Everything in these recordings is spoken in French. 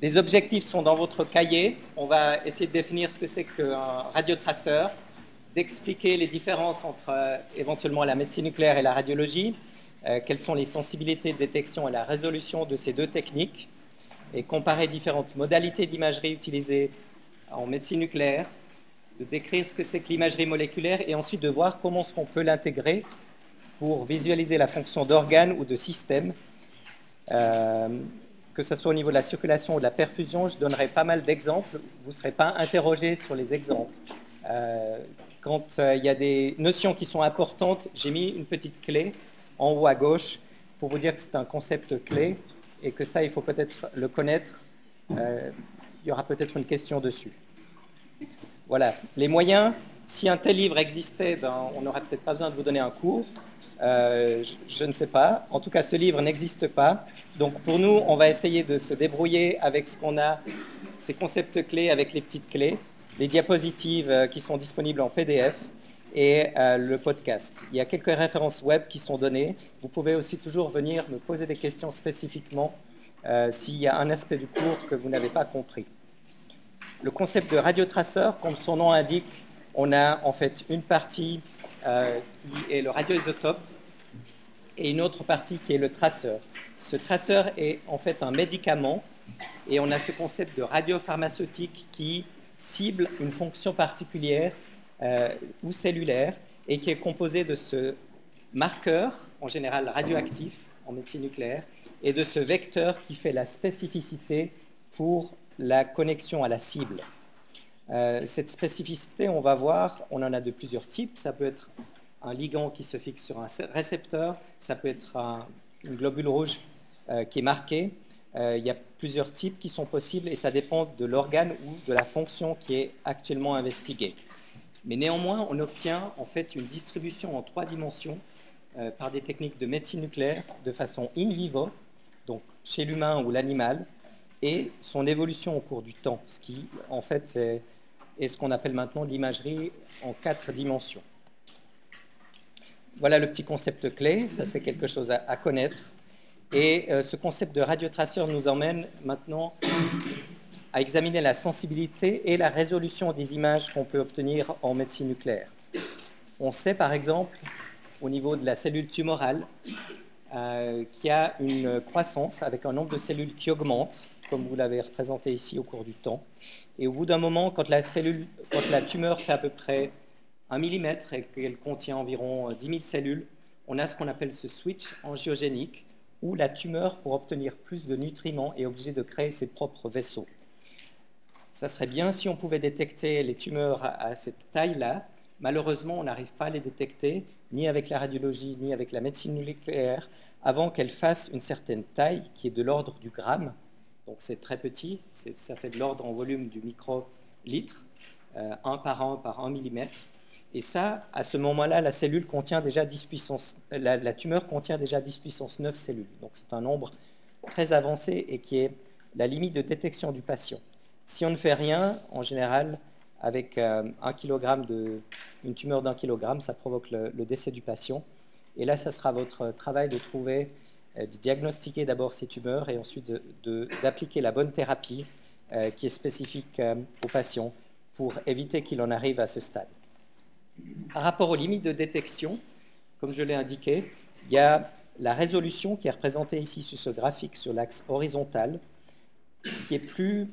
Les objectifs sont dans votre cahier. On va essayer de définir ce que c'est qu'un radiotraceur, d'expliquer les différences entre euh, éventuellement la médecine nucléaire et la radiologie, euh, quelles sont les sensibilités de détection et la résolution de ces deux techniques, et comparer différentes modalités d'imagerie utilisées en médecine nucléaire, de décrire ce que c'est que l'imagerie moléculaire et ensuite de voir comment on peut l'intégrer pour visualiser la fonction d'organes ou de systèmes. Euh, que ce soit au niveau de la circulation ou de la perfusion, je donnerai pas mal d'exemples. Vous ne serez pas interrogé sur les exemples. Euh, quand euh, il y a des notions qui sont importantes, j'ai mis une petite clé en haut à gauche pour vous dire que c'est un concept clé et que ça, il faut peut-être le connaître. Euh, il y aura peut-être une question dessus. Voilà. Les moyens, si un tel livre existait, ben, on n'aurait peut-être pas besoin de vous donner un cours. Euh, je, ne sais pas. En tout cas, ce livre n'existe pas. Donc pour nous, on va essayer de se débrouiller avec ce qu'on a, ces concepts clés avec les petites clés, les diapositives euh, qui sont disponibles en PDF et euh, le podcast. Il y a quelques références web qui sont données. Vous pouvez aussi toujours venir me poser des questions spécifiquement s'il y a un aspect du cours que vous n'avez pas compris. Le concept de radiotraceur, comme son nom indique, on a en fait une partie qui est le radioisotope, et une autre partie qui est le traceur. Ce traceur est en fait un médicament, et on a ce concept de radiopharmaceutique qui cible une fonction particulière euh, ou cellulaire, et qui est composé de ce marqueur, en général radioactif en médecine nucléaire, et de ce vecteur qui fait la spécificité pour la connexion à la cible. Euh, cette spécificité, on va voir, on en a de plusieurs types. Ça peut être un ligand qui se fixe sur un récepteur, ça peut être un, une globule rouge euh, qui est marquée. Euh, il y a plusieurs types qui sont possibles et ça dépend de l'organe ou de la fonction qui est actuellement investiguée. Mais néanmoins, on obtient en fait une distribution en trois dimensions par des techniques de médecine nucléaire de façon in vivo, donc chez l'humain ou l'animal, et son évolution au cours du temps, ce qui en fait est ce qu'on appelle maintenant l'imagerie en quatre dimensions. Voilà le petit concept clé, ça c'est quelque chose à, connaître. Et euh, ce concept de radiotraceur nous emmène maintenant à examiner la sensibilité et la résolution des images qu'on peut obtenir en médecine nucléaire. On sait par exemple, au niveau de la cellule tumorale, euh, qu'il y a une croissance avec un nombre de cellules qui augmente, comme vous l'avez représenté ici au cours du temps. Et au bout d'un moment, quand la, cellule, quand la tumeur fait à peu près 1 mm et qu'elle contient environ 10 000 cellules, on a ce qu'on appelle ce switch angiogénique, où la tumeur, pour obtenir plus de nutriments, est obligée de créer ses propres vaisseaux. Ça serait bien si on pouvait détecter les tumeurs à, cette taille-là. Malheureusement, on n'arrive pas à les détecter, ni avec la radiologie, ni avec la médecine nucléaire, avant qu'elles fassent une certaine taille, qui est de l'ordre du gramme, donc c'est très petit, ça fait de l'ordre en volume du microlitre, euh, 1 par 1 par 1 mm. Et ça, à ce moment-là, la cellule contient déjà 10 puissance, la, tumeur contient déjà 10 puissance 9 cellules. Donc c'est un nombre très avancé et qui est la limite de détection du patient. Si on ne fait rien, en général, avec euh, un kilogramme de, une tumeur d'un kilogramme, ça provoque le, décès du patient. Et là, ça sera votre travail de trouver euh, de diagnostiquer d'abord ces tumeurs et ensuite d'appliquer la bonne thérapie euh, qui est spécifique aux patients pour éviter qu'il en arrive à ce stade. Par rapport aux limites de détection, comme je l'ai indiqué, il y a la résolution qui est représentée ici sur ce graphique sur l'axe horizontal, qui est plus,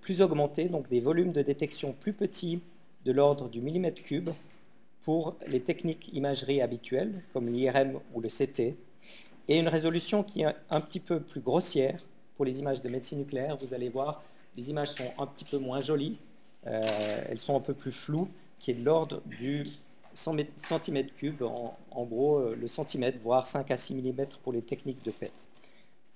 plus augmentée, donc des volumes de détection plus petits de l'ordre du millimètre cube pour les techniques imagerie habituelles, comme l'IRM ou le CT, et une résolution qui est un petit peu plus grossière pour les images de médecine nucléaire. Vous allez voir, les images sont un petit peu moins jolies, euh, elles sont un peu plus floues, qui est de l'ordre du centimètre cube, en, gros euh, le centimètre, voire 5 à 6 mm pour les techniques de PET.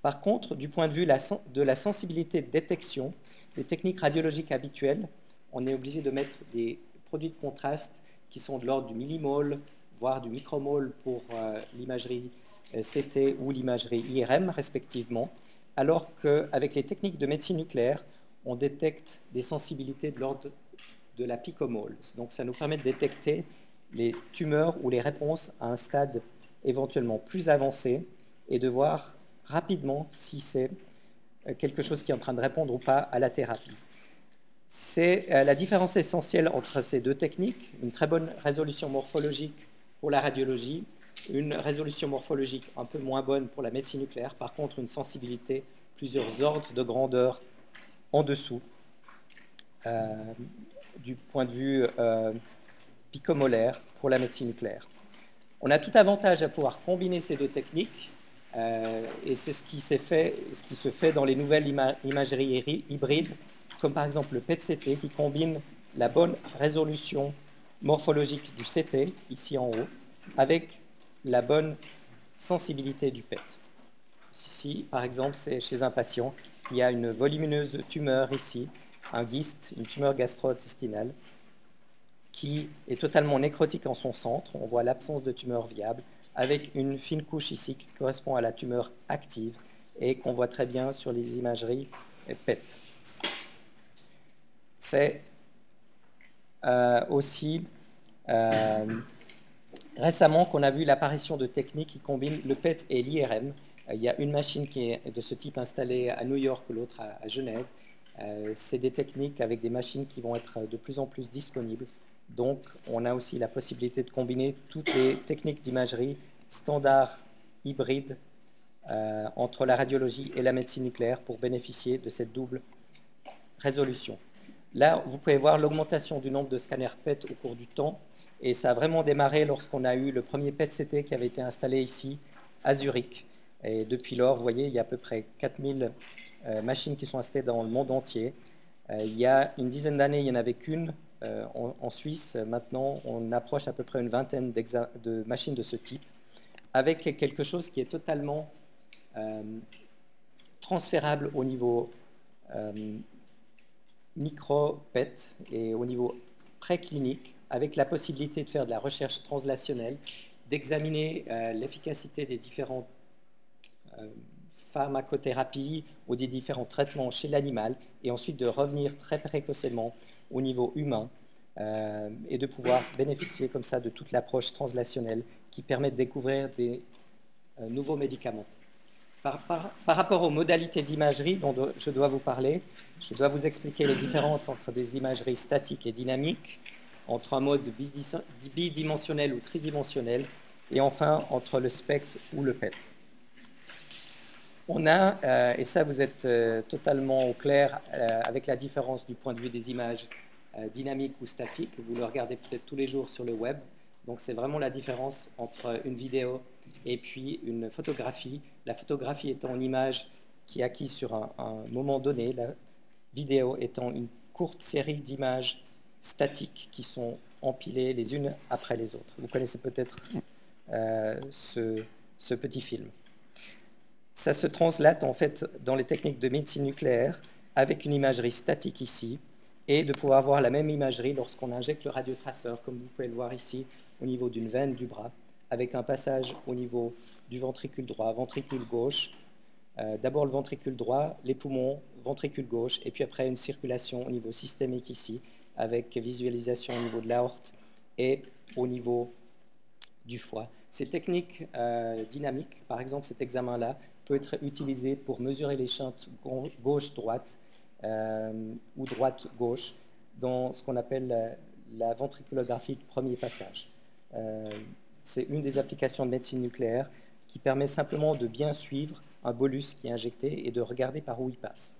Par contre, du point de vue de la sensibilité de détection, les techniques radiologiques habituelles, on est obligé de mettre des produits de contraste qui sont de l'ordre du millimole, voire du micromole pour euh, l'imagerie euh, CT ou l'imagerie IRM respectivement, alors qu'avec les techniques de médecine nucléaire, on détecte des sensibilités de l'ordre de la picomole. Donc ça nous permet de détecter les tumeurs ou les réponses à un stade éventuellement plus avancé et de voir rapidement si c'est quelque chose qui est en train de répondre ou pas à la thérapie. C'est la différence essentielle entre ces deux techniques, une très bonne résolution morphologique pour la radiologie, une résolution morphologique un peu moins bonne pour la médecine nucléaire, par contre une sensibilité plusieurs ordres de grandeur en dessous du point de vue picomolaire pour la médecine nucléaire. On a tout avantage à pouvoir combiner ces deux techniques, euh, et c'est ce qui, fait, ce qui se fait dans les nouvelles imageries hybrides, comme par exemple le PET-CT, qui combine la bonne résolution morphologique du CT, ici en haut, avec la bonne sensibilité du PET. Ici, par exemple, c'est chez un patient qui a une volumineuse tumeur ici, un gyste, une tumeur gastro-intestinale, qui est totalement nécrotique en son centre. On voit l'absence de tumeur viable, avec une fine couche ici qui correspond à la tumeur active et qu'on voit très bien sur les imageries PET. C'est euh, aussi euh, récemment qu'on a vu l'apparition de techniques qui combinent le PET et l'IRM. Euh, il y a une machine qui est de ce type installée à New York, l'autre à, Genève. C'est des techniques avec des machines qui vont être de plus en plus disponibles donc, on a aussi la possibilité de combiner toutes les techniques d'imagerie standards hybrides euh, entre la radiologie et la médecine nucléaire pour bénéficier de cette double résolution. Là, vous pouvez voir l'augmentation du nombre de scanners PET au cours du temps, et ça a vraiment démarré lorsqu'on a eu le premier PET-CT qui avait été installé ici, à Zurich. Et depuis lors, vous voyez, il y a à peu près 4000 euh, machines qui sont installées dans le monde entier. Euh, il y a une dizaine d'années, il n'y en avait qu'une euh, en, Suisse, maintenant, on approche à peu près une vingtaine de machines de ce type, avec quelque chose qui est totalement euh, transférable au niveau euh, micro-PET et au niveau préclinique, avec la possibilité de faire de la recherche translationnelle, d'examiner l'efficacité des différentes pharmacothérapies ou des différents traitements chez l'animal, et ensuite de revenir très précocement au niveau humain euh, et de pouvoir bénéficier comme ça de toute l'approche translationnelle qui permet de découvrir des euh, nouveaux médicaments. Par, rapport aux modalités d'imagerie dont je dois vous parler, je dois vous expliquer les différences entre des imageries statiques et dynamiques, entre un mode bidimensionnel ou tridimensionnel, et enfin entre le spectre ou le PET. On a, euh, et ça vous êtes euh, totalement au clair euh, avec la différence du point de vue des images dynamiques ou statiques, vous le regardez peut-être tous les jours sur le web, donc c'est vraiment la différence entre une vidéo et puis une photographie. La photographie étant une image qui est acquise sur un, moment donné, la vidéo étant une courte série d'images statiques qui sont empilées les unes après les autres. Vous connaissez peut-être ce petit film ça se translate en fait dans les techniques de médecine nucléaire avec une imagerie statique ici et de pouvoir voir la même imagerie lorsqu'on injecte le radiotraceur, comme vous pouvez le voir ici, au niveau d'une veine du bras, avec un passage au niveau du ventricule droit, ventricule gauche, euh, d'abord le ventricule droit, les poumons, ventricule gauche, et puis après une circulation au niveau systémique ici, avec visualisation au niveau de l'aorte et au niveau du foie. Ces techniques euh, dynamiques, par exemple cet examen-là, peut être utilisé pour mesurer les chantes gauche-droite euh, ou droite-gauche dans ce qu'on appelle la, ventriculographie de premier passage. Euh, c'est une des applications de médecine nucléaire qui permet simplement de bien suivre un bolus qui est injecté et de regarder par où il passe.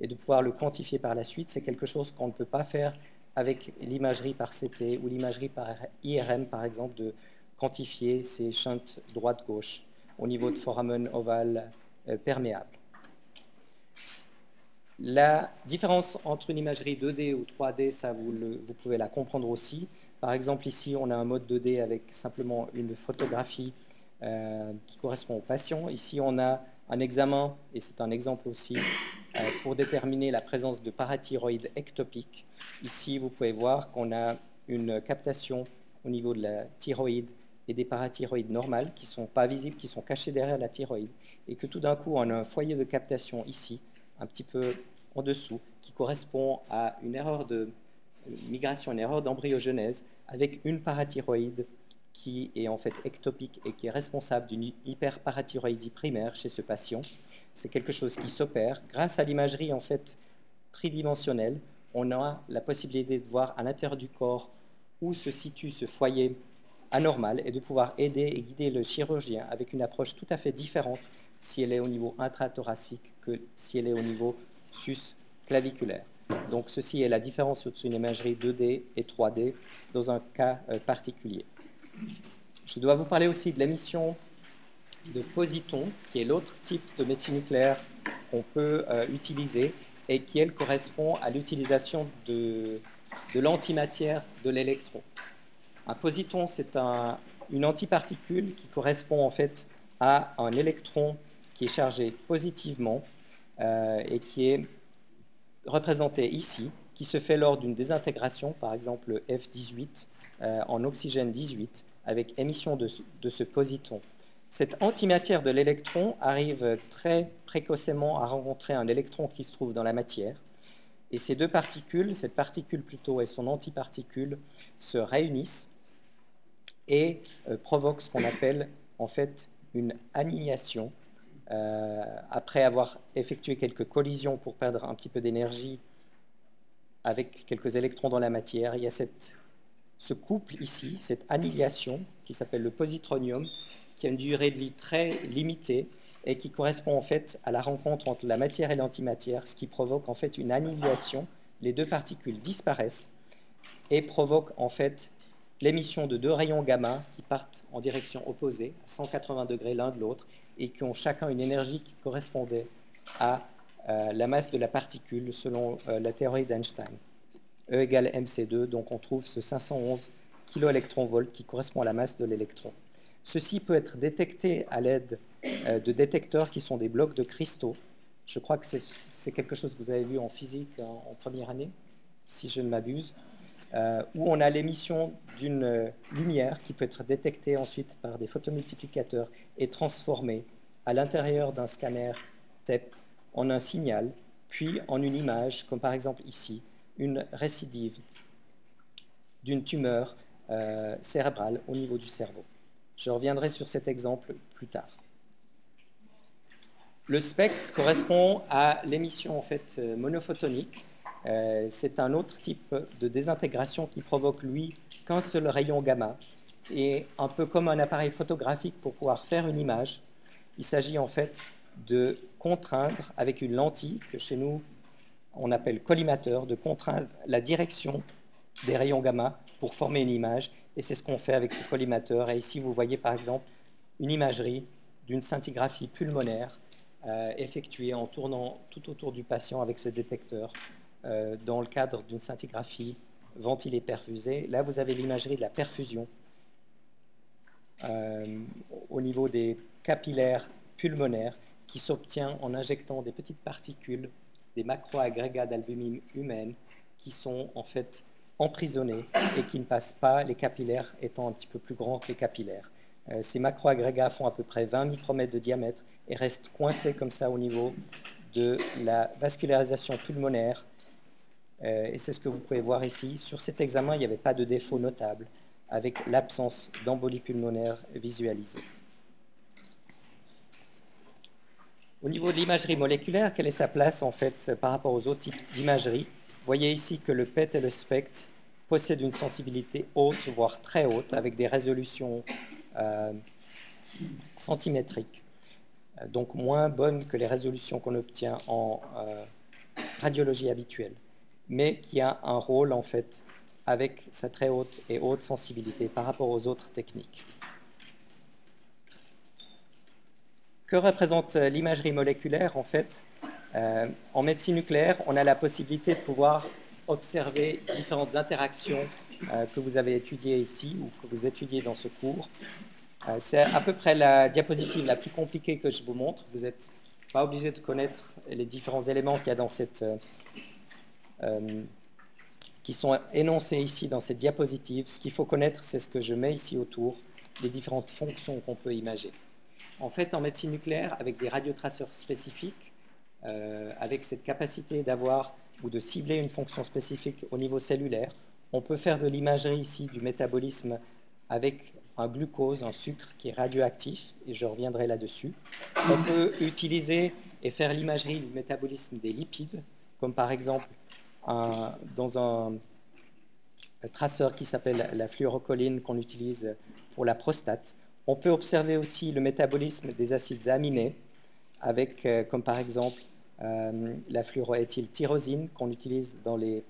Et de pouvoir le quantifier par la suite, c'est quelque chose qu'on ne peut pas faire avec l'imagerie par CT ou l'imagerie par IRM, par exemple, de quantifier ces shunts droite-gauche au niveau de foramen ovale euh, perméable. La différence entre une imagerie 2D ou 3D, ça vous, vous, pouvez la comprendre aussi. Par exemple, ici, on a un mode 2D avec simplement une photographie euh, qui correspond au patient. Ici, on a un examen, et c'est un exemple aussi, euh, pour déterminer la présence de parathyroïde ectopique. Ici, vous pouvez voir qu'on a une captation au niveau de la thyroïde et des parathyroïdes normales qui ne sont pas visibles, qui sont cachées derrière la thyroïde, et que tout d'un coup, on a un foyer de captation ici, un petit peu en dessous, qui correspond à une erreur de migration, une erreur d'embryogenèse, avec une parathyroïde qui est en fait ectopique et qui est responsable d'une hyperparathyroïdie primaire chez ce patient. C'est quelque chose qui s'opère. Grâce à l'imagerie en fait tridimensionnelle, on a la possibilité de voir à l'intérieur du corps où se situe ce foyer anormal et de pouvoir aider et guider le chirurgien avec une approche tout à fait différente si elle est au niveau intrathoracique que si elle est au niveau sus-claviculaire. Donc ceci est la différence entre une imagerie 2D et 3D dans un cas euh, particulier. Je dois vous parler aussi de l'émission de positons, qui est l'autre type de médecine nucléaire qu'on peut euh, utiliser et qui, elle, correspond à l'utilisation de, de l'antimatière de l'électron. Un positon, c'est un, une antiparticule qui correspond en fait à un électron qui est chargé positivement euh, et qui est représenté ici, qui se fait lors d'une désintégration, par exemple F18, euh, en oxygène 18, avec émission de ce positon. Cette antimatière de l'électron arrive très précocement à rencontrer un électron qui se trouve dans la matière. Et ces deux particules, cette particule plutôt et son antiparticule, se réunissent et euh, provoquent ce qu'on appelle en fait une annihilation. Euh, après avoir effectué quelques collisions pour perdre un petit peu d'énergie avec quelques électrons dans la matière, il y a ce couple ici, cette annihilation qui s'appelle le positronium, qui a une durée de vie très limitée et qui correspond en fait à la rencontre entre la matière et l'antimatière, ce qui provoque en fait une annihilation. Les deux particules disparaissent et provoque en fait l'émission de deux rayons gamma qui partent en direction opposée, à 180 degrés l'un de l'autre, et qui ont chacun une énergie qui correspondait à euh, la masse de la particule selon euh, la théorie d'Einstein. E égale mc2, donc on trouve ce 511 kV qui correspond à la masse de l'électron. Ceci peut être détecté à l'aide euh, de détecteurs qui sont des blocs de cristaux. Je crois que c'est quelque chose que vous avez vu en physique en, première année, si je ne m'abuse, euh, où on a l'émission d'une euh, lumière qui peut être détectée ensuite par des photomultiplicateurs et transformée à l'intérieur d'un scanner TEP en un signal, puis en une image, comme par exemple ici, une récidive d'une tumeur cérébrale au niveau du cerveau. Je reviendrai sur cet exemple plus tard. Le spectre correspond à l'émission en fait euh, monophotonique. Euh, c'est un autre type de désintégration qui provoque, lui, qu'un seul rayon gamma. Et un peu comme un appareil photographique pour pouvoir faire une image, il s'agit en fait de contraindre avec une lentille que chez nous on appelle collimateur, de contraindre la direction des rayons gamma pour former une image et c'est ce qu'on fait avec ce collimateur. Et ici, vous voyez par exemple une imagerie d'une scintigraphie pulmonaire euh, effectuée en tournant tout autour du patient avec ce détecteur euh, dans le cadre d'une scintigraphie ventilée perfusée. Là, vous avez l'imagerie de la perfusion euh, au niveau des capillaires pulmonaires qui s'obtient en injectant des petites particules, des macroagrégats d'albumine humaine qui sont en fait emprisonnés et qui ne passent pas, les capillaires étant un petit peu plus grands que les capillaires. Euh, ces macroagrégats font à peu près 20 micromètres de diamètre et restent coincés comme ça au niveau de la vascularisation pulmonaire. Euh, et c'est ce que vous pouvez voir ici. Sur cet examen, il n'y avait pas de défaut notable avec l'absence d'embolie pulmonaire visualisée. Au niveau de l'imagerie moléculaire, quelle est sa place en fait par rapport aux autres types d'imagerie? Vous voyez ici que le PET et le SPECT possède une sensibilité haute, voire très haute, avec des résolutions euh, centimétriques, euh, donc moins bonnes que les résolutions qu'on obtient en radiologie habituelle, mais qui a un rôle en fait avec sa très haute et haute sensibilité par rapport aux autres techniques. Que représente l'imagerie moléculaire En fait, en médecine nucléaire, on a la possibilité de pouvoir observer différentes interactions euh, que vous avez étudiées ici ou que vous étudiez dans ce cours. Euh, c'est à peu près la diapositive la plus compliquée que je vous montre. Vous n'êtes pas obligé de connaître les différents éléments qu'il y a dans cette, euh, qui sont énoncés ici dans cette diapositive. Ce qu'il faut connaître, c'est ce que je mets ici autour, les différentes fonctions qu'on peut imaginer. En fait, en médecine nucléaire, avec des radiotraceurs spécifiques, avec cette capacité d'avoir ou de cibler une fonction spécifique au niveau cellulaire. On peut faire de l'imagerie ici du métabolisme avec un glucose, un sucre qui est radioactif, et je reviendrai là-dessus. On peut utiliser et faire l'imagerie du métabolisme des lipides, comme par exemple dans un, traceur qui s'appelle la fluorocholine qu'on utilise pour la prostate. On peut observer aussi le métabolisme des acides aminés, avec euh, comme par exemple euh, la fluoroéthyltyrosine qu'on utilise dans les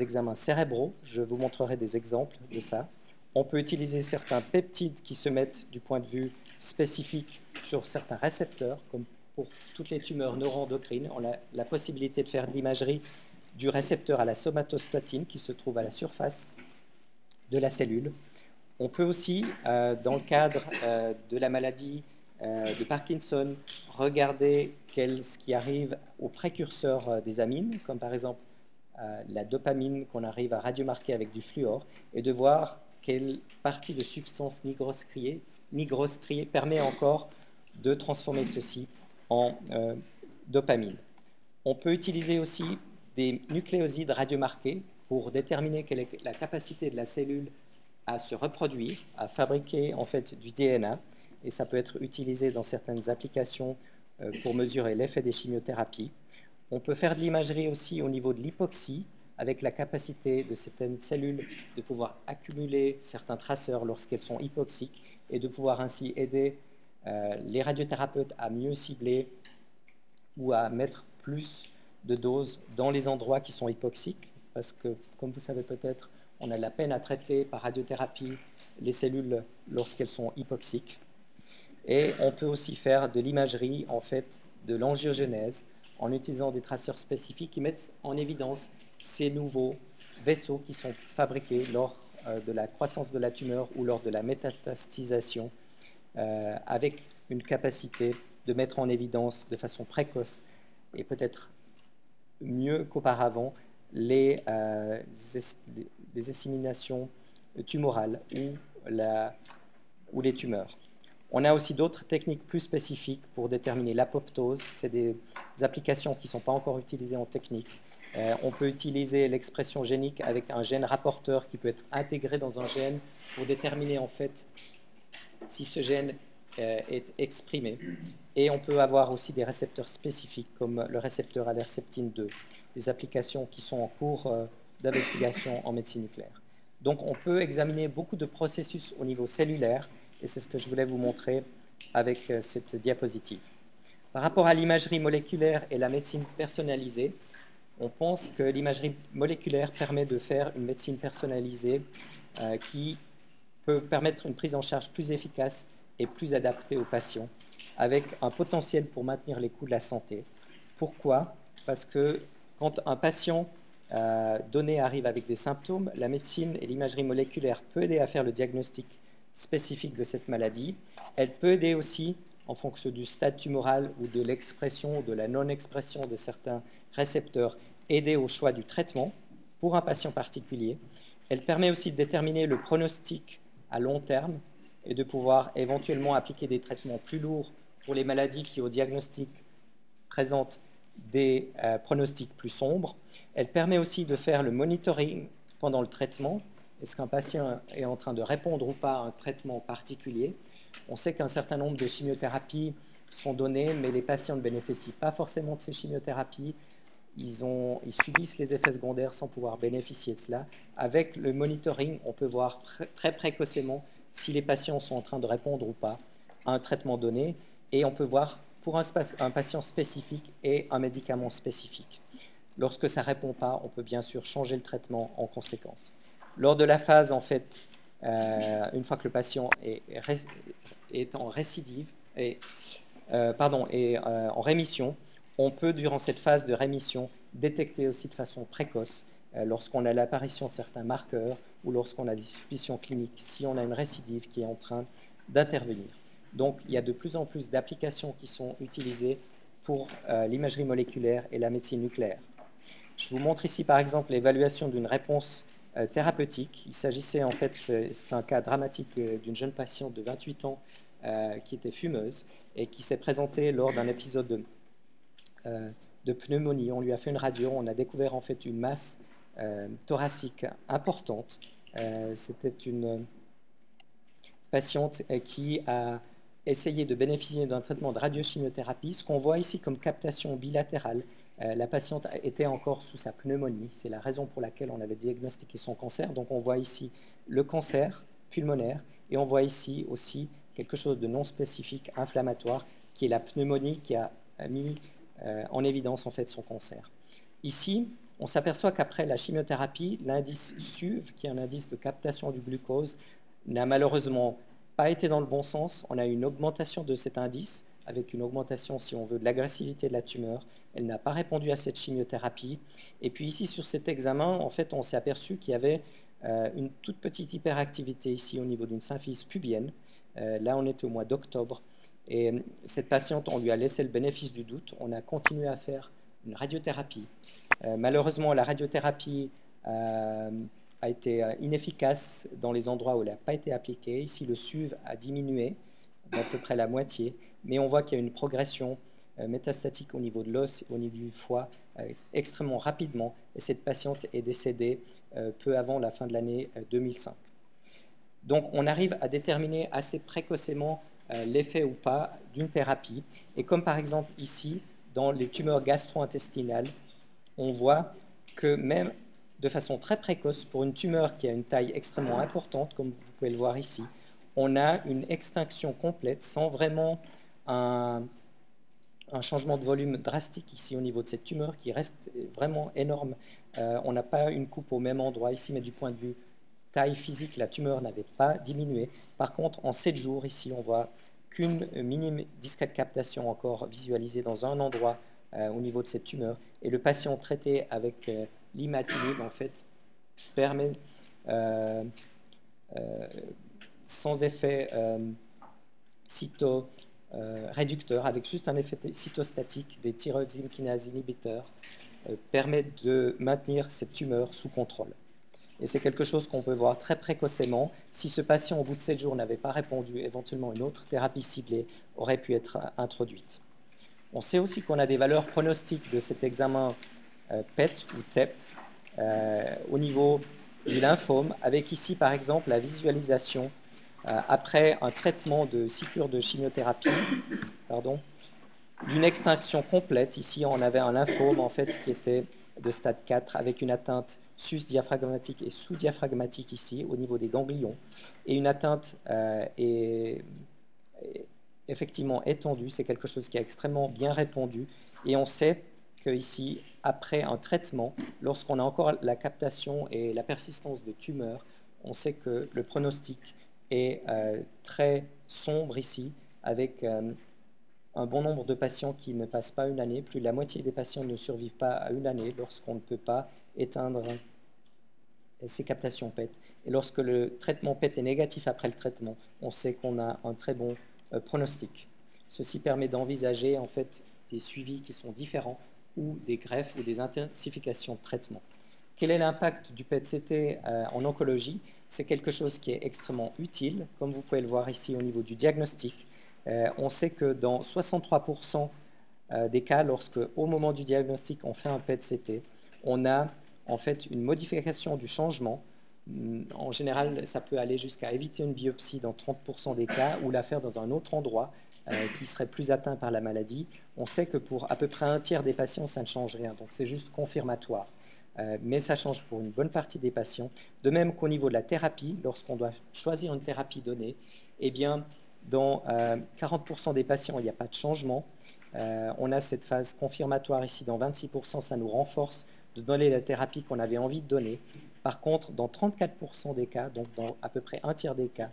examens cérébraux. Je vous montrerai des exemples de ça. On peut utiliser certains peptides qui se mettent du point de vue spécifique sur certains récepteurs, comme pour toutes les tumeurs neuroendocrines. On a la possibilité de faire de l'imagerie du récepteur à la somatostatine qui se trouve à la surface de la cellule. On peut aussi, euh, dans le cadre euh, de la maladie euh, de Parkinson, regarder ce qui arrive aux précurseurs des amines, comme par exemple la dopamine qu'on arrive à radiomarquer avec du fluor, et de voir quelle partie de substance nigrostriée, permet encore de transformer ceci en dopamine. On peut utiliser aussi des nucléosides radiomarqués pour déterminer quelle est la capacité de la cellule à se reproduire, à fabriquer en fait du DNA, et ça peut être utilisé dans certaines applications euh, pour mesurer l'effet des chimiothérapies. On peut faire de l'imagerie aussi au niveau de l'hypoxie, avec la capacité de certaines cellules de pouvoir accumuler certains traceurs lorsqu'elles sont hypoxiques et de pouvoir ainsi aider euh, les radiothérapeutes à mieux cibler ou à mettre plus de doses dans les endroits qui sont hypoxiques, parce que, comme vous savez peut-être, on a la peine à traiter par radiothérapie les cellules lorsqu'elles sont hypoxiques. Et on peut aussi faire de l'imagerie, en fait, de l'angiogenèse, en utilisant des traceurs spécifiques qui mettent en évidence ces nouveaux vaisseaux qui sont fabriqués lors euh, de la croissance de la tumeur ou lors de la métatastisation, euh, avec une capacité de mettre en évidence de façon précoce et peut-être mieux qu'auparavant les, euh, tumorales ou, les tumeurs. On a aussi d'autres techniques plus spécifiques pour déterminer l'apoptose. C'est des applications qui ne sont pas encore utilisées en technique. Euh, on peut utiliser l'expression génique avec un gène rapporteur qui peut être intégré dans un gène pour déterminer en fait si ce gène est exprimé. Et on peut avoir aussi des récepteurs spécifiques comme le récepteur à l'herceptine 2, des applications qui sont en cours euh, d'investigation en médecine nucléaire. Donc on peut examiner beaucoup de processus au niveau cellulaire et c'est ce que je voulais vous montrer avec euh, cette diapositive. Par rapport à l'imagerie moléculaire et la médecine personnalisée, on pense que l'imagerie moléculaire permet de faire une médecine personnalisée qui peut permettre une prise en charge plus efficace et plus adapté aux patients, avec un potentiel pour maintenir les coûts de la santé. Pourquoi? Parce que quand un patient euh, donné arrive avec des symptômes, la médecine et l'imagerie moléculaire peut aider à faire le diagnostic spécifique de cette maladie. Elle peut aider aussi, en fonction du stade tumoral ou de l'expression ou de la non-expression de certains récepteurs, aider au choix du traitement pour un patient particulier. Elle permet aussi de déterminer le pronostic à long terme et de pouvoir éventuellement appliquer des traitements plus lourds pour les maladies qui au diagnostic présentent des euh, pronostics plus sombres. Elle permet aussi de faire le monitoring pendant le traitement. Est-ce qu'un patient est en train de répondre ou pas à un traitement particulier? On sait qu'un certain nombre de chimiothérapies sont données, mais les patients ne bénéficient pas forcément de ces chimiothérapies. Ils, subissent les effets secondaires sans pouvoir bénéficier de cela. Avec le monitoring, on peut voir très précocement si les patients sont en train de répondre ou pas à un traitement donné, et on peut voir pour un, patient spécifique et un médicament spécifique. Lorsque ça ne répond pas, on peut bien sûr changer le traitement en conséquence. Lors de la phase, en fait, euh, une fois que le patient est, en récidive, et, euh, pardon, euh, en rémission, on peut, durant cette phase de rémission, détecter aussi de façon précoce lorsqu'on a l'apparition de certains marqueurs ou lorsqu'on a des suspicions cliniques, si on a une récidive qui est en train d'intervenir. Donc il y a de plus en plus d'applications qui sont utilisées pour euh, l'imagerie moléculaire et la médecine nucléaire. Je vous montre ici par exemple l'évaluation d'une réponse euh, thérapeutique. Il s'agissait en fait, c'est un cas dramatique d'une jeune patiente de 28 ans qui était fumeuse et qui s'est présentée lors d'un épisode de, pneumonie. On lui a fait une radio, on a découvert en fait une masse euh, thoracique importante. Euh, c'était une, patiente qui a essayé de bénéficier d'un traitement de radiochimiothérapie. Ce qu'on voit ici comme captation bilatérale, la patiente était encore sous sa pneumonie. C'est la raison pour laquelle on avait diagnostiqué son cancer. Donc on voit ici le cancer pulmonaire et on voit ici aussi quelque chose de non spécifique, inflammatoire, qui est la pneumonie qui a mis en évidence en fait son cancer. Ici, on s'aperçoit qu'après la chimiothérapie, l'indice SUV, qui est un indice de captation du glucose, n'a malheureusement pas été dans le bon sens. On a une augmentation de cet indice, avec une augmentation, si on veut, de l'agressivité de la tumeur. Elle n'a pas répondu à cette chimiothérapie. Et puis ici, sur cet examen, en fait, on s'est aperçu qu'il y avait euh, une toute petite hyperactivité ici au niveau d'une symphyse pubienne. Euh, là, on était au mois d'octobre. Et euh, cette patiente, on lui a laissé le bénéfice du doute. On a continué à faire une radiothérapie malheureusement, la radiothérapie euh, a été euh, inefficace dans les endroits où elle n'a pas été appliquée. Ici, le SUV a diminué d'à peu près la moitié, mais on voit qu'il y a une progression métastatique au niveau de l'os, au niveau du foie, extrêmement rapidement, et cette patiente est décédée peu avant la fin de l'année 2005. Donc on arrive à déterminer assez précocement l'effet ou pas d'une thérapie, et comme par exemple ici, dans les tumeurs gastro-intestinales, on voit que même de façon très précoce, pour une tumeur qui a une taille extrêmement importante, comme vous pouvez le voir ici, on a une extinction complète sans vraiment un, changement de volume drastique ici au niveau de cette tumeur qui reste vraiment énorme. Euh, on n'a pas une coupe au même endroit ici, mais du point de vue taille physique, la tumeur n'avait pas diminué. Par contre, en 7 jours, ici, on voit qu'une minime discrète captation encore visualisée dans un endroit euh, au niveau de cette tumeur. Et le patient traité avec euh, l'imatinib, en fait, permet, euh, sans effet cytoréducteur, avec juste un effet cytostatique des thyroïdes kinase inhibiteurs, permet de maintenir cette tumeur sous contrôle. Et c'est quelque chose qu'on peut voir très précocement. Si ce patient, au bout de 7 jours, n'avait pas répondu, éventuellement une autre thérapie ciblée aurait pu être introduite. On sait aussi qu'on a des valeurs pronostiques de cet examen euh, PET ou TEP euh, au niveau du lymphome, avec ici par exemple la visualisation euh, après un traitement de six de chimiothérapie, pardon, d'une extinction complète. Ici, on avait un lymphome en fait qui était de stade 4 avec une atteinte sus-diaphragmatique et sous-diaphragmatique ici au niveau des ganglions et une atteinte effectivement étendu, c'est quelque chose qui est extrêmement bien répondu, et on sait qu'ici, après un traitement, lorsqu'on a encore la captation et la persistance de tumeurs, on sait que le pronostic est euh, très sombre ici, avec euh, un bon nombre de patients qui ne passent pas une année, plus de la moitié des patients ne survivent pas à une année lorsqu'on ne peut pas éteindre ces captations PET. Et lorsque le traitement PET est négatif après le traitement, on sait qu'on a un très bon pronostic. Ceci permet d'envisager en fait des suivis qui sont différents ou des greffes ou des intensifications de traitement. Quel est l'impact du PET-CT euh, en oncologie? C'est quelque chose qui est extrêmement utile, comme vous pouvez le voir ici au niveau du diagnostic. Euh, on sait que dans 63% des cas, lorsque au moment du diagnostic on fait un PET-CT, on a en fait une modification du changement en général, ça peut aller jusqu'à éviter une biopsie dans 30% des cas ou la faire dans un autre endroit euh, qui serait plus atteint par la maladie. On sait que pour à peu près un tiers des patients, ça ne change rien. Donc c'est juste confirmatoire. Euh, mais ça change pour une bonne partie des patients. De même qu'au niveau de la thérapie, lorsqu'on doit choisir une thérapie donnée, eh bien, dans 40% euh, des patients, il n'y a pas de changement. on a cette phase confirmatoire ici, dans 26%, ça nous renforce de donner la thérapie qu'on avait envie de donner. Par contre, dans 34% des cas, donc dans à peu près un tiers des cas,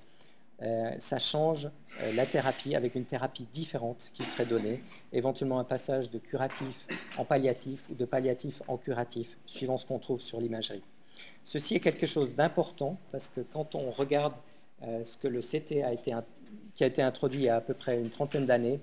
euh, ça change euh, la thérapie avec une thérapie différente qui serait donnée, éventuellement un passage de curatif en palliatif ou de palliatif en curatif, suivant ce qu'on trouve sur l'imagerie. Ceci est quelque chose d'important parce que quand on regarde euh, ce que le CT a été, qui a été introduit il y a à peu près une trentaine d'années,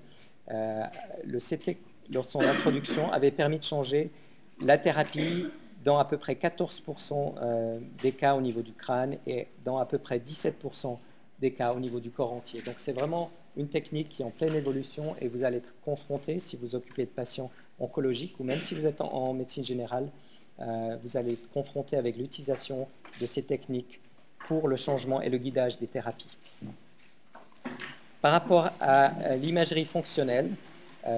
le CT, lors de son introduction, avait permis de changer la thérapie dans à peu près 14% euh, des cas au niveau du crâne et dans à peu près 17% des cas au niveau du corps entier. Donc c'est vraiment une technique qui est en pleine évolution et vous allez être confronté, si vous occupez de patients oncologiques ou même si vous êtes en, médecine générale, euh, vous allez être confronté avec l'utilisation de ces techniques pour le changement et le guidage des thérapies. Par rapport à l'imagerie fonctionnelle,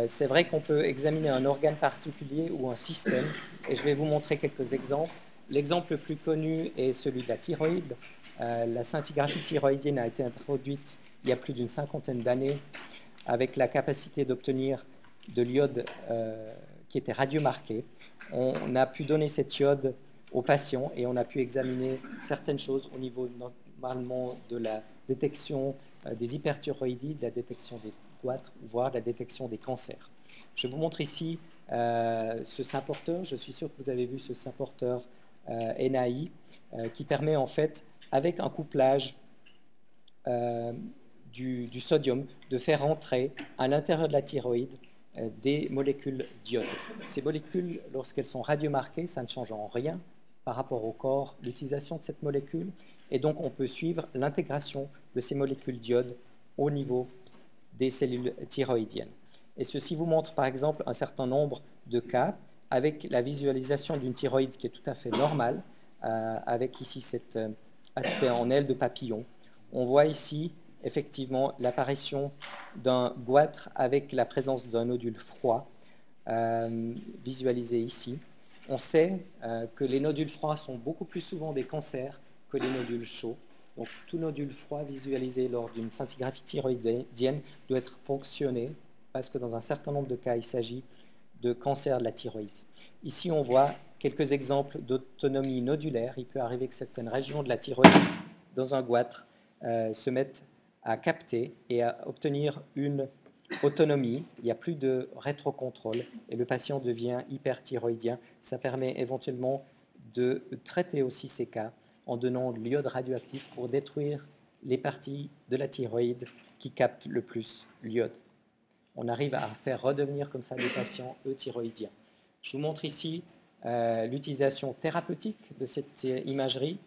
c'est vrai qu'on peut examiner un organe particulier ou un système, et je vais vous montrer quelques exemples. L'exemple le plus connu est celui de la thyroïde. la scintigraphie thyroïdienne a été introduite il y a plus d'une cinquantaine d'années avec la capacité d'obtenir de l'iode qui était radiomarqué. On a pu donner cette iode aux patients et on a pu examiner certaines choses au niveau normalement de la détection euh, des hyperthyroïdies, de la détection des goitres, voire de la détection des cancers. Je vous montre ici euh, ce sympaporteur. Je suis sûr que vous avez vu ce sympaporteur euh, NAI qui permet en fait, avec un couplage du, du, sodium, de faire entrer à l'intérieur de la thyroïde des molécules d'iode. Ces molécules, lorsqu'elles sont radiomarquées, ça ne change en rien par rapport au corps l'utilisation de cette molécule. Et donc, on peut suivre l'intégration de ces molécules d'iode au niveau des cellules thyroïdiennes. Et ceci vous montre, par exemple, un certain nombre de cas avec la visualisation d'une thyroïde qui est tout à fait normale, euh, avec ici cet euh, aspect en aile de papillon. On voit ici effectivement l'apparition d'un goitre avec la présence d'un nodule froid, euh, visualisé ici. On sait que les nodules froids sont beaucoup plus souvent des cancers que les nodules chauds. Donc tout nodule froid visualisé lors d'une scintigraphie thyroïdienne doit être ponctionné parce que dans un certain nombre de cas, il s'agit de cancer de la thyroïde. Ici, on voit quelques exemples d'autonomie nodulaire. Il peut arriver que certaines régions de la thyroïde dans un goitre euh, se mettent à capter et à obtenir une autonomie. Il n'y a plus de rétrocontrôle et le patient devient hyperthyroïdien. Ça permet éventuellement de traiter aussi ces cas en donnant de l'iode radioactif pour détruire les parties de la thyroïde qui captent le plus l'iode. On arrive à faire redevenir comme ça des patients euthyroïdiens. Je vous montre ici euh, l'utilisation thérapeutique de cette imagerie.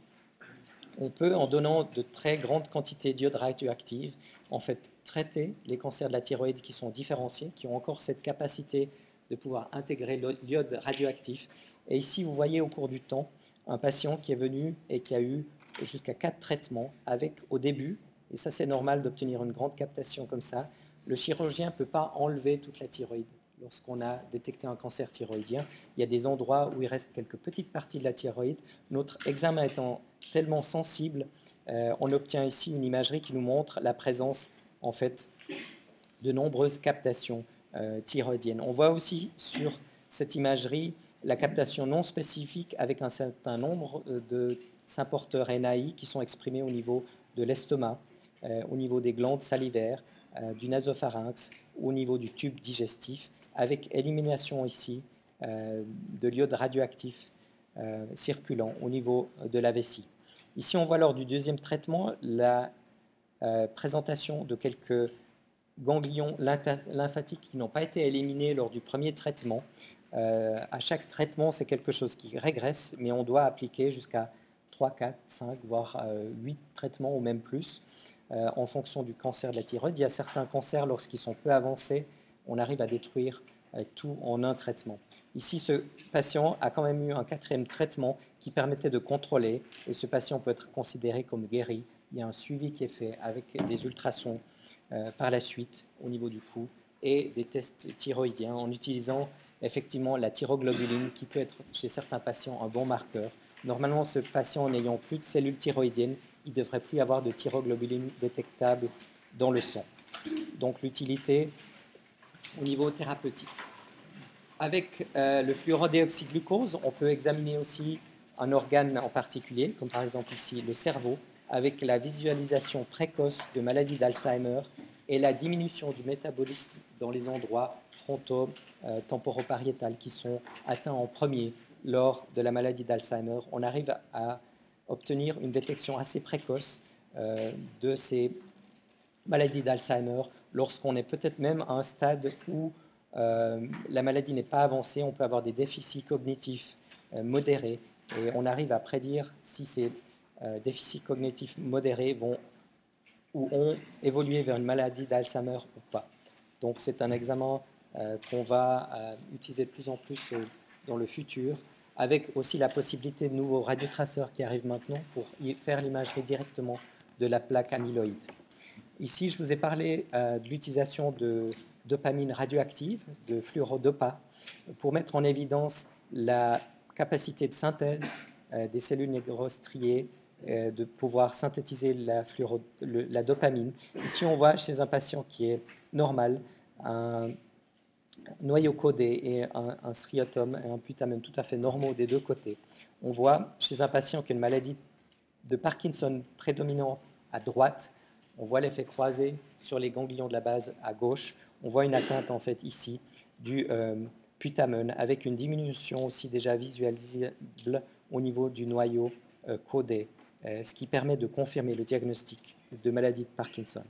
On peut, en donnant de très grandes quantités d'iode radioactive, en fait traiter les cancers de la thyroïde qui sont différenciés, qui ont encore cette capacité de pouvoir intégrer l'iode radioactif. Et ici, vous voyez au cours du temps un patient qui est venu et qui a eu jusqu'à quatre traitements avec au début, et ça c'est normal d'obtenir une grande captation comme ça, le chirurgien ne peut pas enlever toute la thyroïde. Lorsqu'on a détecté un cancer thyroïdien, il y a des endroits où il reste quelques petites parties de la thyroïde. Notre examen étant tellement sensible, euh, on obtient ici une imagerie qui nous montre la présence en fait de nombreuses captations euh, thyroïdiennes. On voit aussi sur cette imagerie la captation non spécifique avec un certain nombre euh, de symporteurs NAI qui sont exprimés au niveau de l'estomac, au niveau des glandes salivaires, du nasopharynx, au niveau du tube digestif, avec élimination ici de l'iode radioactif circulant au niveau de la vessie. Ici, on voit lors du deuxième traitement la présentation de quelques ganglions lymphatiques qui n'ont pas été éliminés lors du premier traitement euh, à chaque traitement, c'est quelque chose qui régresse, mais on doit appliquer jusqu'à 3, 4, 5, voire 8 euh, traitements ou même plus euh, en fonction du cancer de la thyroïde. Il y a certains cancers, lorsqu'ils sont peu avancés, on arrive à détruire tout en un traitement. Ici, ce patient a quand même eu un quatrième traitement qui permettait de contrôler, et ce patient peut être considéré comme guéri. Il y a un suivi qui est fait avec des ultrasons par la suite au niveau du cou et des tests thyroïdiens en utilisant effectivement la thyroglobuline qui peut être chez certains patients un bon marqueur. Normalement, ce patient n'ayant plus de cellules thyroïdiennes, il ne devrait plus avoir de thyroglobuline détectable dans le sang. Donc l'utilité au niveau thérapeutique. Avec euh, le fluorodéoxyglucose, on peut examiner aussi un organe en particulier, comme par exemple ici le cerveau, avec la visualisation précoce de maladies d'Alzheimer et la diminution du métabolisme dans les endroits frontaux euh, qui sont atteints en premier lors de la maladie d'Alzheimer. On arrive à obtenir une détection assez précoce euh, de ces maladies d'Alzheimer lorsqu'on est peut-être même à un stade où euh, la maladie n'est pas avancée, on peut avoir des déficits cognitifs modérés et on arrive à prédire si ces déficits cognitifs modérés vont ou ont évolué vers une maladie d'Alzheimer ou pas. Donc c'est un examen euh, qu'on va euh, utiliser de plus en plus euh, dans le futur, avec aussi la possibilité de nouveaux radiotraceurs qui arrivent maintenant pour faire l'imagerie directement de la plaque amyloïde. Ici, je vous ai parlé de l'utilisation de dopamine radioactive, de fluorodopa, pour mettre en évidence la capacité de synthèse des cellules négrostriées de pouvoir synthétiser la, la dopamine. Ici, on voit chez un patient qui est normal un noyau codé et un, striatum et un putamen tout à fait normaux des deux côtés. On voit chez un patient qui a une maladie de Parkinson prédominant à droite, on voit l'effet croisé sur les ganglions de la base à gauche. On voit une atteinte en fait ici du euh, putamen avec une diminution aussi déjà visualisable au niveau du noyau euh, codé, euh, ce qui permet de confirmer le diagnostic de maladie de Parkinson.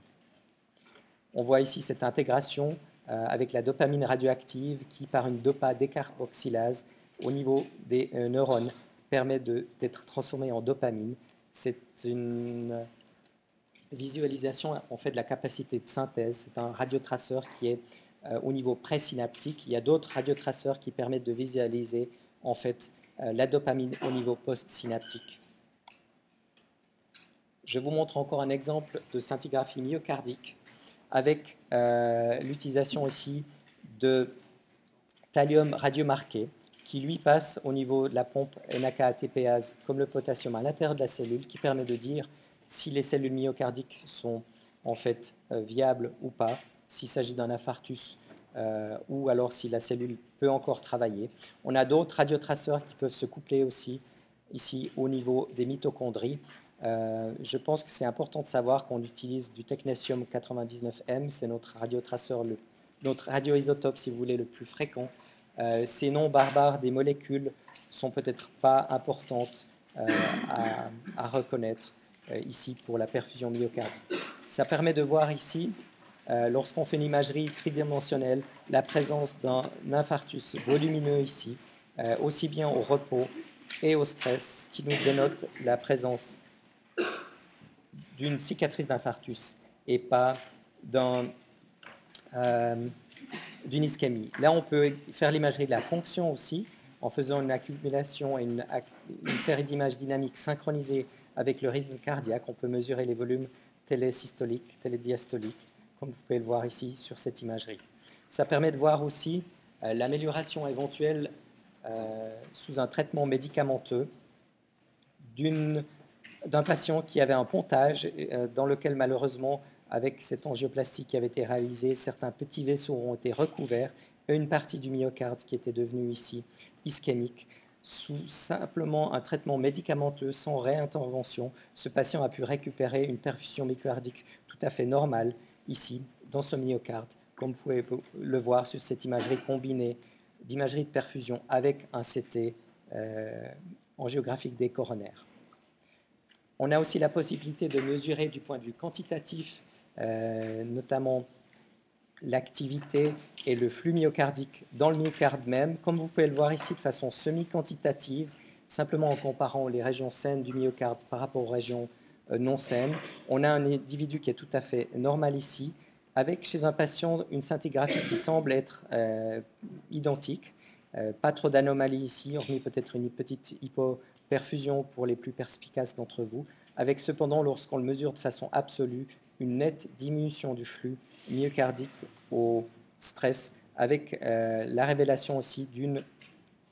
On voit ici cette intégration avec la dopamine radioactive qui, par une dopa décarboxylase au niveau des euh, neurones, permet d'être transformée en dopamine. C'est une visualisation en fait de la capacité de synthèse. C'est un radiotraceur qui est euh, au niveau présynaptique. Il y a d'autres radiotraceurs qui permettent de visualiser en fait la dopamine au niveau postsynaptique. Je vous montre encore un exemple de scintigraphie myocardique avec euh, l'utilisation aussi de thallium radiomarqué qui lui passe au niveau de la pompe NAK-ATPase comme le potassium à l'intérieur de la cellule qui permet de dire si les cellules myocardiques sont en fait euh, viables ou pas, s'il s'agit d'un infarctus euh, ou alors si la cellule peut encore travailler. On a d'autres radiotraceurs qui peuvent se coupler aussi ici au niveau des mitochondries euh, je pense que c'est important de savoir qu'on utilise du technétium 99M, c'est notre radiotraceur, notre radioisotope, si vous voulez, le plus fréquent. Euh, ces noms barbares des molécules sont peut-être pas importantes euh, à, reconnaître ici pour la perfusion myocardique. Ça permet de voir ici, lorsqu'on fait une imagerie tridimensionnelle, la présence d'un infarctus volumineux ici, aussi bien au repos et au stress, qui nous dénote la présence d'une cicatrice d'infarctus et pas euh, d'une ischémie. Là, on peut faire l'imagerie de la fonction aussi, en faisant une accumulation et une, série d'images dynamiques synchronisées avec le rythme cardiaque. On peut mesurer les volumes télésystoliques, télédiastoliques, comme vous pouvez le voir ici sur cette imagerie. Ça permet de voir aussi euh, l'amélioration éventuelle euh, sous un traitement médicamenteux d'une d'un patient qui avait un pontage euh, dans lequel malheureusement, avec cette angioplastie qui avait été réalisée, certains petits vaisseaux ont été recouverts et une partie du myocarde qui était devenue ici ischémique. Sous simplement un traitement médicamenteux sans réintervention, ce patient a pu récupérer une perfusion myocardique tout à fait normale ici, dans ce myocarde, comme vous pouvez le voir sur cette imagerie combinée d'imagerie de perfusion avec un CT euh, angiographique des coronaires. On a aussi la possibilité de mesurer du point de vue quantitatif, euh, notamment l'activité et le flux myocardique dans le myocarde même, comme vous pouvez le voir ici de façon semi-quantitative, simplement en comparant les régions saines du myocarde par rapport aux régions euh, non saines. On a un individu qui est tout à fait normal ici, avec chez un patient une scintigraphie qui semble être euh, identique. pas trop d'anomalies ici, hormis peut-être une petite hypo, perfusion pour les plus perspicaces d'entre vous, avec cependant, lorsqu'on le mesure de façon absolue, une nette diminution du flux myocardique au stress, avec euh, la révélation aussi d'une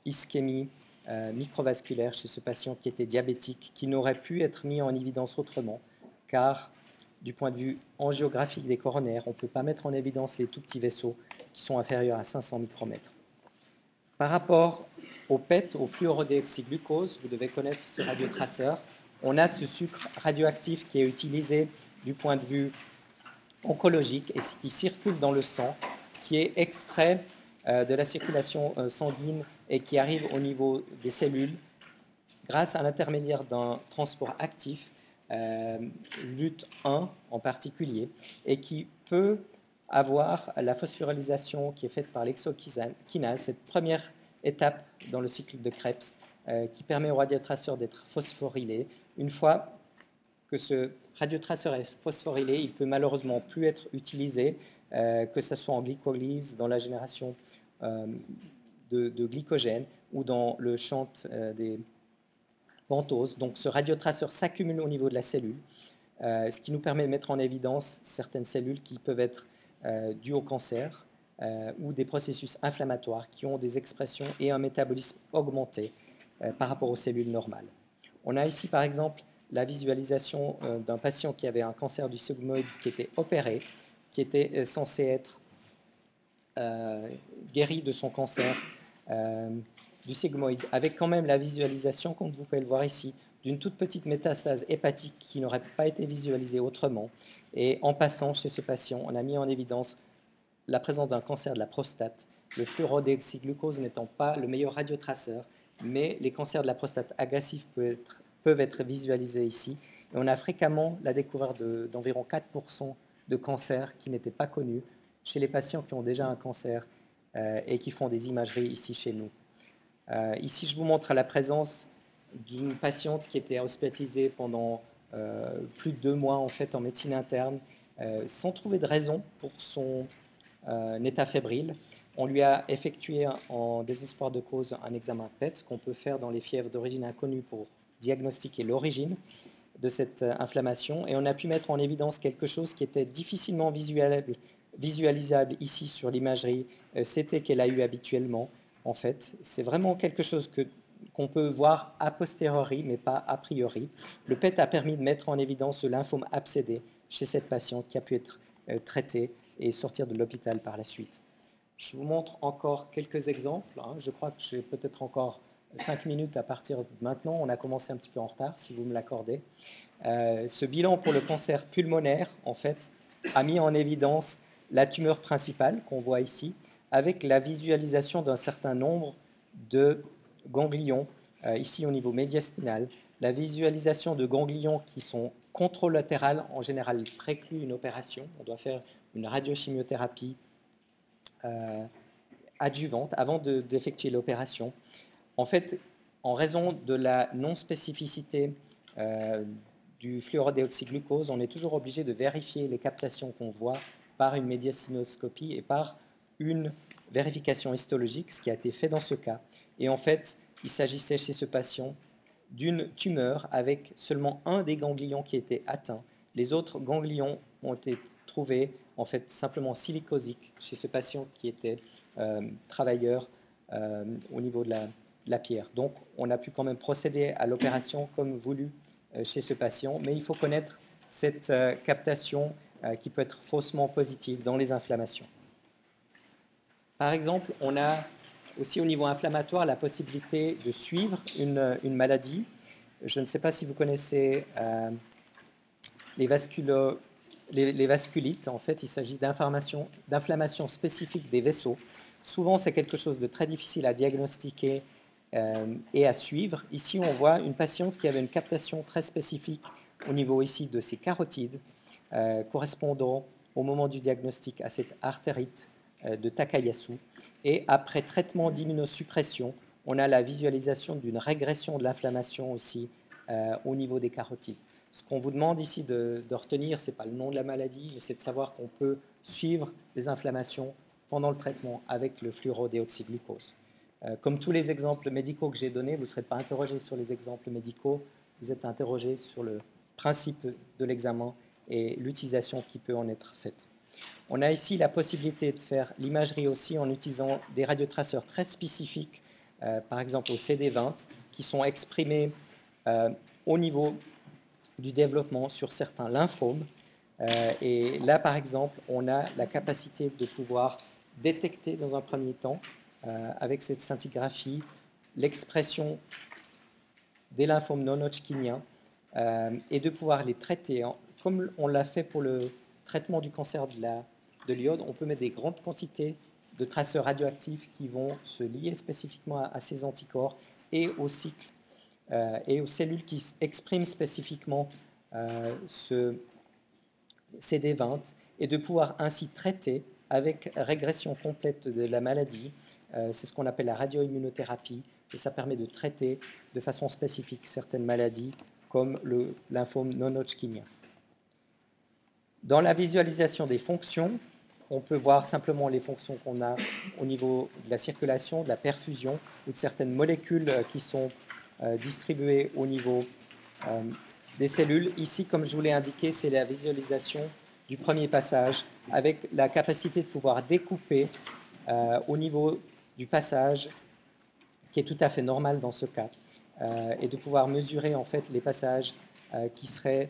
ischémie euh, microvasculaire chez ce patient qui était diabétique, qui n'aurait pu être mis en évidence autrement, car du point de vue angiographique des coronaires, on ne peut pas mettre en évidence les tout petits vaisseaux qui sont inférieurs à 500 micromètres. Par rapport au PET, au fluorodéoxyglucose, vous devez connaître ce radiotraceur. On a ce sucre radioactif qui est utilisé du point de vue oncologique et qui circule dans le sang, qui est extrait euh, de la circulation euh, sanguine et qui arrive au niveau des cellules grâce à l'intermédiaire d'un transport actif, euh, LUT1 en particulier, et qui peut avoir la phosphorylation qui est faite par l'exokinase, cette première étape dans le cycle de Krebs euh, qui permet au radiotraceur d'être phosphorylé. Une fois que ce radiotraceur est phosphorylé, il peut malheureusement plus être utilisé, euh, que ce soit en glycolyse, dans la génération euh, de, glycogène ou dans le chant des pentoses. Donc ce radiotraceur s'accumule au niveau de la cellule. ce qui nous permet de mettre en évidence certaines cellules qui peuvent être dues au cancer ou des processus inflammatoires qui ont des expressions et un métabolisme augmenté par rapport aux cellules normales. On a ici par exemple la visualisation d'un patient qui avait un cancer du sigmoïde qui était opéré, qui était censé être guéri de son cancer du sigmoïde, avec quand même la visualisation, comme vous pouvez le voir ici, d'une toute petite métastase hépatique qui n'aurait pas été visualisée autrement. Et en passant chez ce patient, on a mis en évidence la présence d'un cancer de la prostate, le fluorodéoxyglucose n'étant pas le meilleur radiotraceur, mais les cancers de la prostate agressifs peuvent être, visualisés ici. Et on a fréquemment la découverte d'environ 4% de cancers qui n'étaient pas connus chez les patients qui ont déjà un cancer euh, et qui font des imageries ici chez nous. Euh, ici, je vous montre la présence d'une patiente qui était hospitalisée pendant euh, plus de deux mois en fait en médecine interne, sans trouver de raison pour son état fébrile. On lui a effectué en désespoir de cause un examen PET qu'on peut faire dans les fièvres d'origine inconnue pour diagnostiquer l'origine de cette inflammation et on a pu mettre en évidence quelque chose qui était difficilement visualisable ici sur l'imagerie CT qu'elle a eu habituellement, en fait. C'est vraiment quelque chose qu'on peut voir a posteriori, mais pas a priori. Le PET a permis de mettre en évidence ce lymphome abcédé chez cette patiente qui a pu être euh, traitée et sortir de l'hôpital par la suite. Je vous montre encore quelques exemples. Hein. Je crois que j'ai peut-être encore cinq minutes à partir maintenant. On a commencé un petit peu en retard, si vous me l'accordez. Euh, ce bilan pour le cancer pulmonaire, en fait, a mis en évidence la tumeur principale qu'on voit ici, avec la visualisation d'un certain nombre de ganglions, euh, ici au niveau médiastinal, la visualisation de ganglions qui sont contralatérales, en général précluent une opération. On doit faire une radiochimiothérapie euh, adjuvante avant d'effectuer l'opération. En fait, en raison de la non-spécificité euh, du fluorodéoxyglucose, on est toujours obligé de vérifier les captations qu'on voit par une médiastinoscopie et par une vérification histologique, ce qui a été fait dans ce cas. Et en fait, il s'agissait chez ce patient d'une tumeur avec seulement un des ganglions qui était atteint. Les autres ganglions ont été trouvés en fait simplement silicosiques chez ce patient qui était euh, travailleur euh, au niveau de la, pierre. Donc on a pu quand même procéder à l'opération comme voulu euh, chez ce patient, mais il faut connaître cette captation qui peut être faussement positive dans les inflammations. Par exemple, on a aussi au niveau inflammatoire la possibilité de suivre une, maladie. Je ne sais pas si vous connaissez euh, les, vasculites. En fait, il s'agit d'inflammation spécifique des vaisseaux. Souvent, c'est quelque chose de très difficile à diagnostiquer euh, et à suivre. Ici, on voit une patiente qui avait une captation très spécifique au niveau ici de ses carotides, euh, correspondant au moment du diagnostic à cette artérite euh, de Takayasu. Et après traitement d'immunosuppression, on a la visualisation d'une régression de l'inflammation aussi au niveau des carotides. Ce qu'on vous demande ici de, retenir, ce n'est pas le nom de la maladie, mais c'est de savoir qu'on peut suivre les inflammations pendant le traitement avec le fluorodéoxyglucose. Euh, comme tous les exemples médicaux que j'ai donnés, vous ne serez pas interrogé sur les exemples médicaux, vous êtes interrogé sur le principe de l'examen et l'utilisation qui peut en être faite. On a ici la possibilité de faire l'imagerie aussi en utilisant des radiotraceurs très spécifiques, euh, par exemple au CD20, qui sont exprimés euh, au niveau du développement sur certains lymphomes. Euh, et là, par exemple, on a la capacité de pouvoir détecter dans un premier temps, avec cette scintigraphie, l'expression des lymphomes non hodgkiniens et de pouvoir les traiter, comme on l'a fait pour le traitement du cancer de l'iode, on peut mettre des grandes quantités de traceurs radioactifs qui vont se lier spécifiquement à, ces anticorps et au cycle euh, et aux cellules qui expriment spécifiquement euh, ce CD20 et de pouvoir ainsi traiter avec régression complète de la maladie. Euh, c'est ce qu'on appelle la radioimmunothérapie et ça permet de traiter de façon spécifique certaines maladies comme le lymphome non-Hodgkinien. Dans la visualisation des fonctions, on peut voir simplement les fonctions qu'on a au niveau de la circulation, de la perfusion ou de certaines molécules euh, qui sont euh, distribuées au niveau euh, des cellules. Ici, comme je vous l'ai indiqué, c'est la visualisation du premier passage avec la capacité de pouvoir découper euh, au niveau du passage, qui est tout à fait normal dans ce cas, et de pouvoir mesurer en fait les passages qui seraient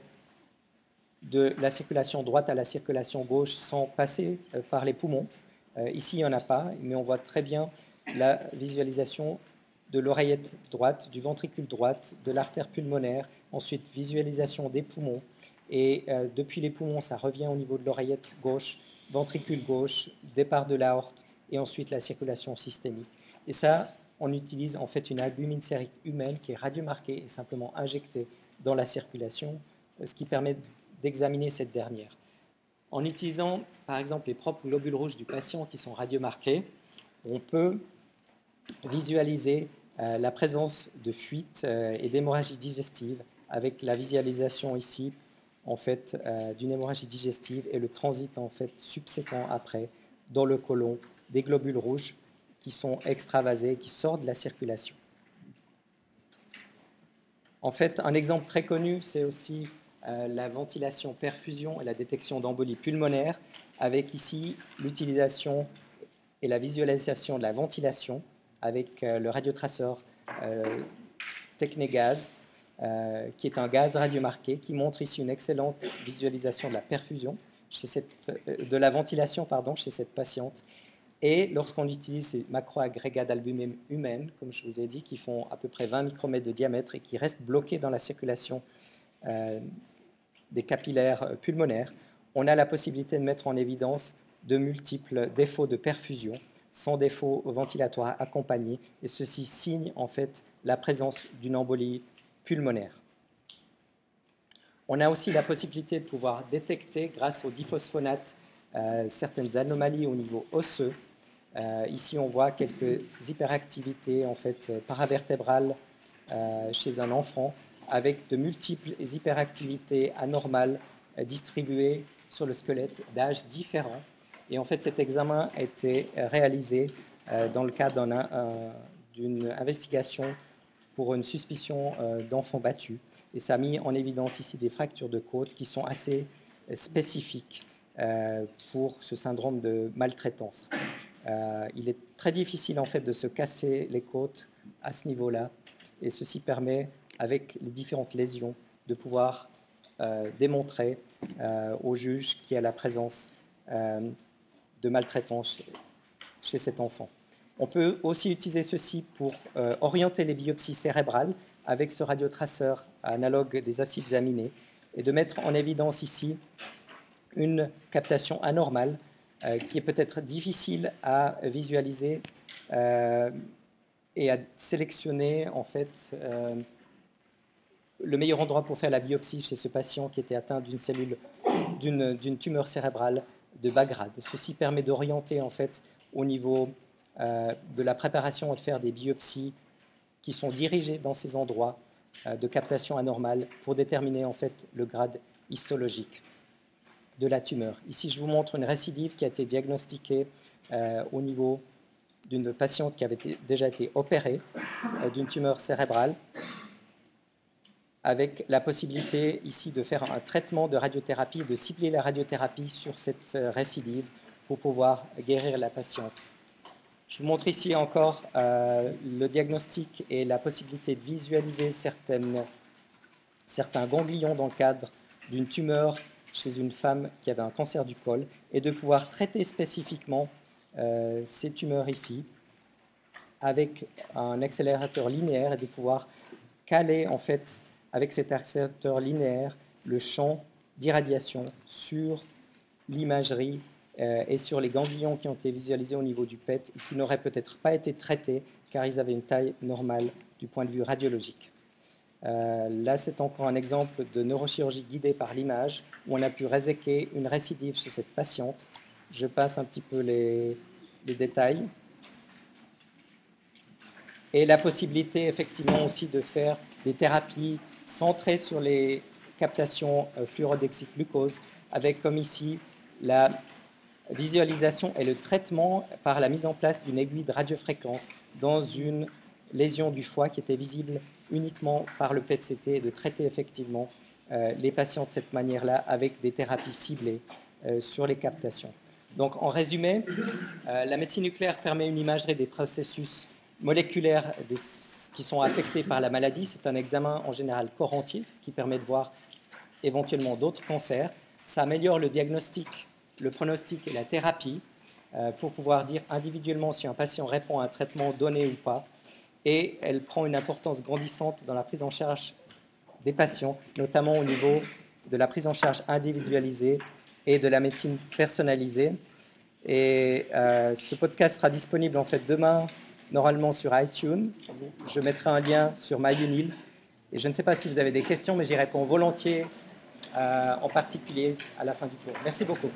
de la circulation droite à la circulation gauche sans passer par les poumons. ici, il n'y en a pas, mais on voit très bien la visualisation de l'oreillette droite, du ventricule droite, de l'artère pulmonaire, ensuite visualisation des poumons, et euh, depuis les poumons, ça revient au niveau de l'oreillette gauche, ventricule gauche, départ de l'aorte, et ensuite la circulation systémique. Et ça, on utilise en fait une albumine sérique humaine qui est radiomarquée et simplement injectée dans la circulation, ce qui permet d'examiner cette dernière. En utilisant par exemple les propres globules rouges du patient qui sont radiomarqués, on peut visualiser euh, la présence de fuite euh, et d'hémorragie digestive avec la visualisation ici en fait euh, d'une hémorragie digestive et le transit en fait subséquent après dans le côlon des globules rouges qui sont extravasés, qui sortent de la circulation. En fait, un exemple très connu, c'est aussi la ventilation perfusion et la détection d'embolie pulmonaire, avec ici l'utilisation et la visualisation de la ventilation avec euh, le radiotraceur euh, Technégaz, euh, qui est un gaz radiomarqué, qui montre ici une excellente visualisation de la perfusion, chez de la ventilation pardon, chez cette patiente. Et lorsqu'on utilise ces macroagrégats d'albumine humaine, comme je vous ai dit, qui font à peu près 20 micromètres de diamètre et qui restent bloqués dans la circulation des capillaires pulmonaires, on a la possibilité de mettre en évidence de multiples défauts de perfusion sans défaut ventilatoire accompagné, et ceci signe en fait la présence d'une embolie pulmonaire. On a aussi la possibilité de pouvoir détecter, grâce au diphosphonate, euh, certaines anomalies au niveau osseux. Euh, ici, on voit quelques hyperactivités en fait paravertébrales euh, chez un enfant, avec de multiples hyperactivités anormales distribuées sur le squelette d'âges différents. Et en fait, cet examen a été euh, réalisé euh, dans le cadre d'une investigation pour une suspicion euh, d'enfants battus. Et ça a mis en évidence ici des fractures de côte qui sont assez spécifiques pour ce syndrome de maltraitance. il est très difficile en fait de se casser les côtes à ce niveau-là, et ceci permet, avec les différentes lésions, de pouvoir démontrer au juge qu'il y a la présence de maltraitance chez cet enfant. On peut aussi utiliser ceci pour euh, orienter les biopsies cérébrales avec ce radiotraceur analogue des acides aminés et de mettre en évidence ici une captation anormale euh, qui est peut-être difficile à visualiser euh, et à sélectionner en fait le meilleur endroit pour faire la biopsie chez ce patient qui était atteint d'une cellule d'une tumeur cérébrale de bas grade. Ceci permet d'orienter en fait au niveau euh, de la préparation et de faire des biopsies qui sont dirigées dans ces endroits euh, de captation anormale pour déterminer en fait le grade histologique de la tumeur. Ici, je vous montre une récidive qui a été diagnostiquée euh, au niveau d'une patiente qui avait déjà été opérée d'une tumeur cérébrale avec la possibilité ici de faire un traitement de radiothérapie, de cibler la radiothérapie sur cette euh, récidive pour pouvoir guérir la patiente. Je vous montre ici encore euh, le diagnostic et la possibilité de visualiser certains ganglions dans le cadre d'une tumeur chez une femme qui avait un cancer du col et de pouvoir traiter spécifiquement euh, ces tumeurs ici avec un accélérateur linéaire et de pouvoir caler en fait avec cet accélérateur linéaire le champ d'irradiation sur l'imagerie euh, et sur les ganglions qui ont été visualisés au niveau du PET et qui n'auraient peut-être pas été traités car ils avaient une taille normale du point de vue radiologique. Euh, là, c'est encore un exemple de neurochirurgie guidée par l'image où on a pu réséquer une récidive chez cette patiente. Je passe un petit peu les détails. Et la possibilité effectivement aussi de faire des thérapies centré sur les captations euh, fluorodexyglucose, avec comme ici la visualisation et le traitement par la mise en place d'une aiguille de radiofréquence dans une lésion du foie qui était visible uniquement par le PET-CT et de traiter effectivement les patients de cette manière-là avec des thérapies ciblées sur les captations. Donc en résumé, la médecine nucléaire permet une imagerie des processus moléculaires qui sont affectés par la maladie. C'est un examen en général corps qui permet de voir éventuellement d'autres cancers. Ça améliore le diagnostic, le pronostic et la thérapie euh, pour pouvoir dire individuellement si un patient répond à un traitement donné ou pas. Et elle prend une importance grandissante dans la prise en charge des patients, notamment au niveau de la prise en charge individualisée et de la médecine personnalisée. Et euh, ce podcast sera disponible en fait demain, normalement sur iTunes. Je mettrai un lien sur MyUnil. Et je ne sais pas si vous avez des questions, mais j'y réponds volontiers, euh, en particulier à la fin du cours. Merci beaucoup.